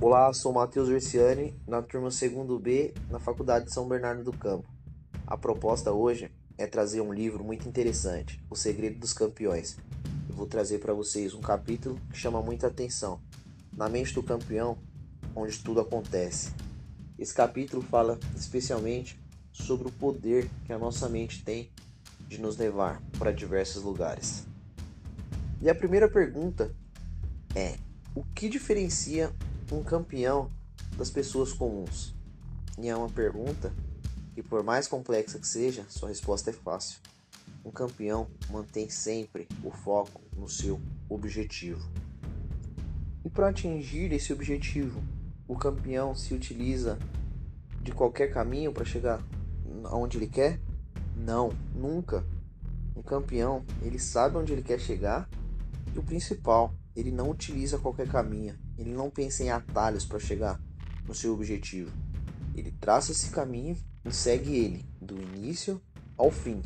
Olá, sou Matheus Versiani, na turma 2 B, na Faculdade de São Bernardo do Campo. A proposta hoje é trazer um livro muito interessante, O Segredo dos Campeões. Eu vou trazer para vocês um capítulo que chama muita atenção, Na Mente do Campeão, onde tudo acontece. Esse capítulo fala especialmente sobre o poder que a nossa mente tem de nos levar para diversos lugares. E a primeira pergunta é: o que diferencia um campeão das pessoas comuns? E é uma pergunta que, por mais complexa que seja, sua resposta é fácil. Um campeão mantém sempre o foco no seu objetivo. E para atingir esse objetivo, o campeão se utiliza de qualquer caminho para chegar aonde ele quer? Não, nunca. Um campeão, ele sabe onde ele quer chegar e o principal, ele não utiliza qualquer caminho, ele não pensa em atalhos para chegar no seu objetivo. Ele traça esse caminho e segue ele do início ao fim.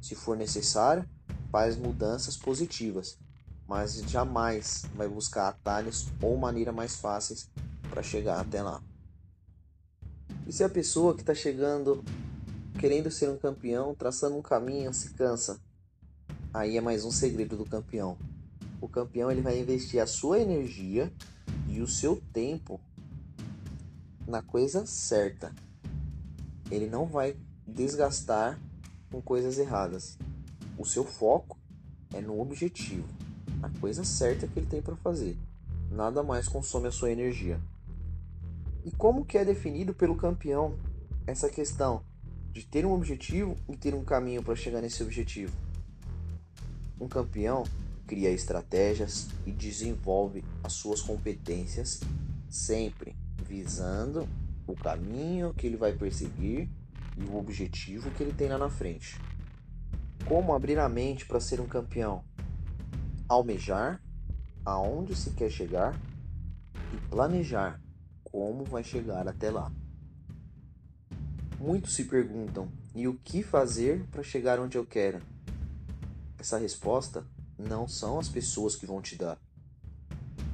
Se for necessário, faz mudanças positivas, mas jamais vai buscar atalhos ou maneiras mais fáceis para chegar até lá. E se a pessoa que está chegando querendo ser um campeão, traçando um caminho, se cansa, aí é mais um segredo do campeão o campeão ele vai investir a sua energia e o seu tempo na coisa certa. Ele não vai desgastar com coisas erradas. O seu foco é no objetivo, na coisa certa que ele tem para fazer. Nada mais consome a sua energia. E como que é definido pelo campeão essa questão de ter um objetivo e ter um caminho para chegar nesse objetivo? Um campeão cria estratégias e desenvolve as suas competências, sempre visando o caminho que ele vai perseguir e o objetivo que ele tem lá na frente. Como abrir a mente para ser um campeão? Almejar aonde se quer chegar e planejar como vai chegar até lá. Muitos se perguntam: e o que fazer para chegar onde eu quero? Essa resposta não são as pessoas que vão te dar.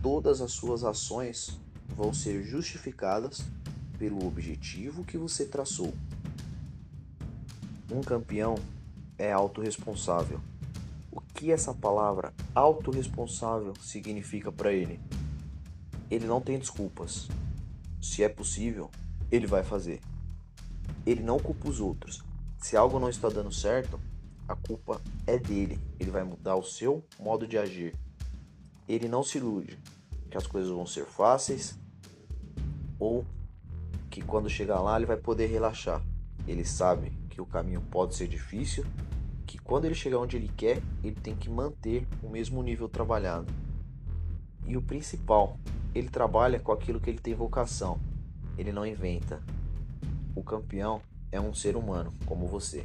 Todas as suas ações vão ser justificadas pelo objetivo que você traçou. Um campeão é autorresponsável. O que essa palavra autorresponsável significa para ele? Ele não tem desculpas. Se é possível, ele vai fazer. Ele não culpa os outros. Se algo não está dando certo, a culpa é dele. Ele vai mudar o seu modo de agir. Ele não se ilude que as coisas vão ser fáceis ou que quando chegar lá ele vai poder relaxar. Ele sabe que o caminho pode ser difícil, que quando ele chegar onde ele quer, ele tem que manter o mesmo nível trabalhado. E o principal, ele trabalha com aquilo que ele tem vocação. Ele não inventa. O campeão é um ser humano como você.